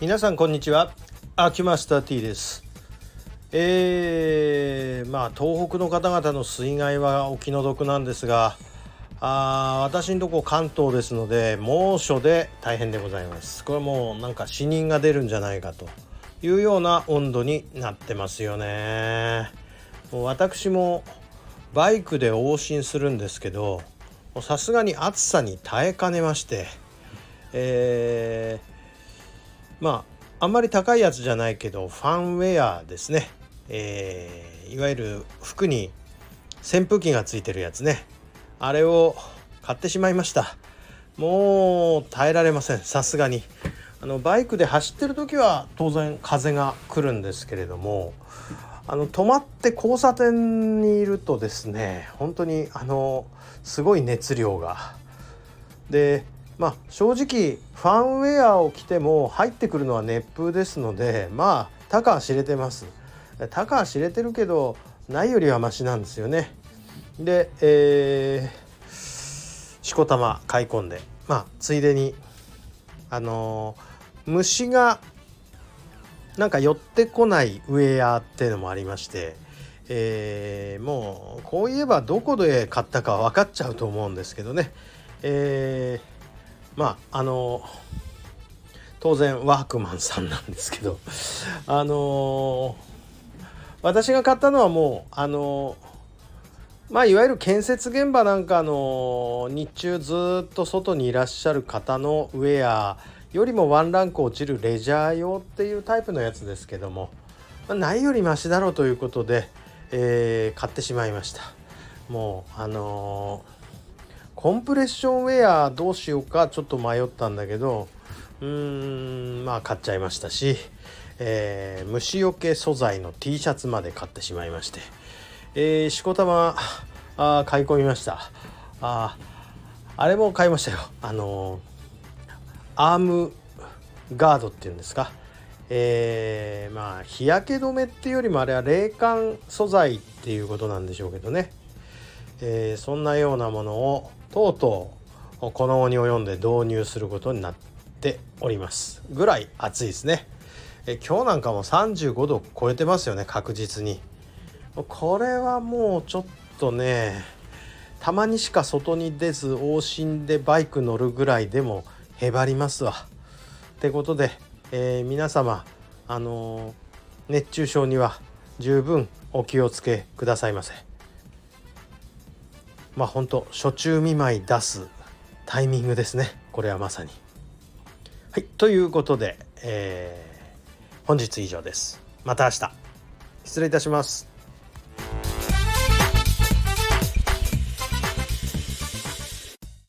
皆さんこんにちは。アキュマスター T です。えー、まあ東北の方々の水害はお気の毒なんですがあ私のとこ関東ですので猛暑で大変でございます。これもうなんか死人が出るんじゃないかというような温度になってますよね。もう私もバイクで往診するんですけどさすがに暑さに耐えかねましてえー、まああんまり高いやつじゃないけどファンウェアですね、えー、いわゆる服に扇風機がついてるやつね。あれを買ってしまいました。もう耐えられません。さすがに。あのバイクで走ってる時は当然風が来るんですけれどもあの止まって交差点にいるとですね本当にあのすごい熱量が。でまあ正直ファンウェアを着ても入ってくるのは熱風ですのでまあたかは知れてます。たかは知れてるけどないよりはマシなんですよね。でえー、しこたま買い込んでまあついでにあのー、虫がなんか寄ってこないウェアっていうのもありまして、えー、もうこう言えばどこで買ったか分かっちゃうと思うんですけどね、えー、まああの当然ワークマンさんなんですけど あの私が買ったのはもうあのまあいわゆる建設現場なんかの日中ずっと外にいらっしゃる方のウェアよりもワンランク落ちるレジャー用っていうタイプのやつですけども、まあ、ないよりマシだろうということで、えー、買ってしまいました。もうあのーコンプレッションウェアどうしようかちょっと迷ったんだけどうーんまあ買っちゃいましたし、えー、虫よけ素材の T シャツまで買ってしまいまして、えー、しこたまあ買い込みました。ああれも買いましたよ。あのアームガードっていうんですか？えー、まあ日焼け止めっていうよりもあれは冷感素材っていうことなんでしょうけどね、えー、そんなようなものをとうとうこの期に及んで導入することになっております。ぐらい暑いですね。え今日なんかも35度超えてますよね確実に。これはもうちょっとねたまにしか外に出ず往診でバイク乗るぐらいでもへばりますわ。ってことで、えー、皆様あの、熱中症には十分お気をつけくださいませ。まあ本当初中見舞い出すタイミングですねこれはまさに。はいということで、えー、本日以上です。また明日失礼いたします。